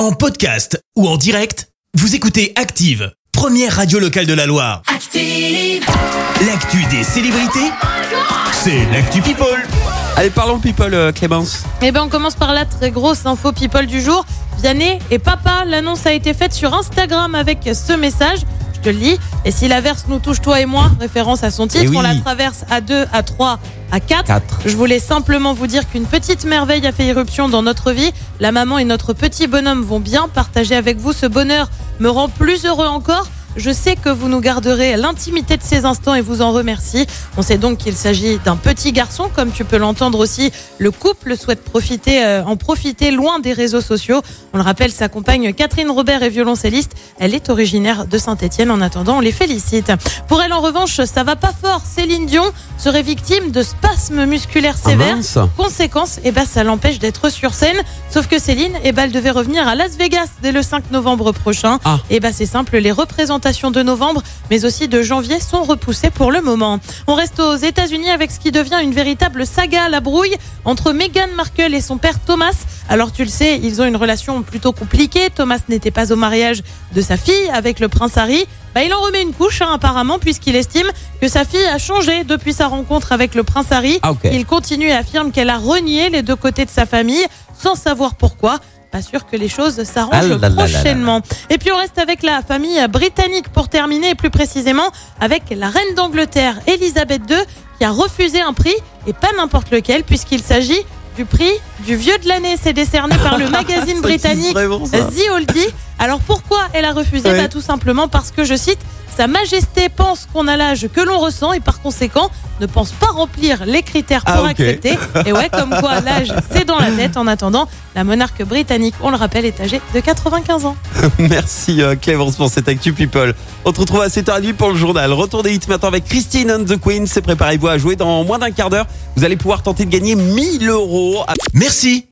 En podcast ou en direct, vous écoutez Active, première radio locale de la Loire. Active. L'actu des célébrités, c'est l'actu People. Allez, parlons people, euh, Clémence. Eh ben, on commence par la très grosse info people du jour. Vianney et papa, l'annonce a été faite sur Instagram avec ce message. Je te le lis. Et si l'averse nous touche toi et moi, référence à son titre, Eh oui. on la traverse à 2, à 3, à 4. Quatre. Je voulais simplement vous dire qu'une petite merveille a fait irruption dans notre vie. La maman et notre petit bonhomme vont bien partager avec vous ce bonheur me rend plus heureux encore. Je sais que vous nous garderez l'intimité de ces instants et vous en remercie. On sait donc qu'il s'agit d'un petit garçon, comme tu peux l'entendre aussi. Le couple souhaite profiter, euh, en profiter loin des réseaux sociaux. On le rappelle, sa compagne Catherine Robert est violoncelliste. Elle est originaire de Saint-Etienne. En attendant, on les félicite. Pour elle, en revanche, ça va pas fort. Céline Dion serait victime de spasmes musculaires Ah, sévères. Conséquence, eh ben, ça l'empêche d'être sur scène. Sauf que Céline, eh ben, elle devait revenir à Las Vegas dès le 5 novembre prochain. Ah. Et ben, c'est simple, les représentations de novembre, mais aussi de janvier sont repoussées pour le moment. On reste aux États-Unis avec ce qui devient une véritable saga à la brouille entre Meghan Markle et son père Thomas. Alors tu le sais, ils ont une relation plutôt compliquée. Thomas n'était pas au mariage de sa fille avec le prince Harry. Bah, il en remet une couche hein, apparemment puisqu'il estime que sa fille a changé depuis sa rencontre avec le prince Harry. Ah. Il continue et affirme qu'elle a renié les deux côtés de sa famille sans savoir pourquoi. Pas sûr que les choses s'arrangent Ah là là là là là. prochainement. Et puis on reste avec la famille britannique pour terminer, et plus précisément avec la reine d'Angleterre, Elisabeth II, qui a refusé un prix, et pas n'importe lequel, puisqu'il s'agit du prix du vieux de l'année. C'est décerné par le magazine britannique vraiment. The Oldie. Alors pourquoi elle a refusé Ouais. Bah, Tout simplement parce que, je cite, Sa Majesté pense qu'on a l'âge que l'on ressent et par conséquent ne pense pas remplir les critères pour Ah, accepter. Et ouais, comme quoi l'âge c'est dans la tête. En attendant, la monarque britannique, on le rappelle, est âgée de 95 ans. Merci euh, Clémence pour cette actu people. On se retrouve à 7h30 pour le journal. Retour des hits maintenant avec Christine and the Queen. C'est préparez-vous à jouer dans moins d'un quart d'heure. Vous allez pouvoir tenter de gagner 1000 euros. Merci,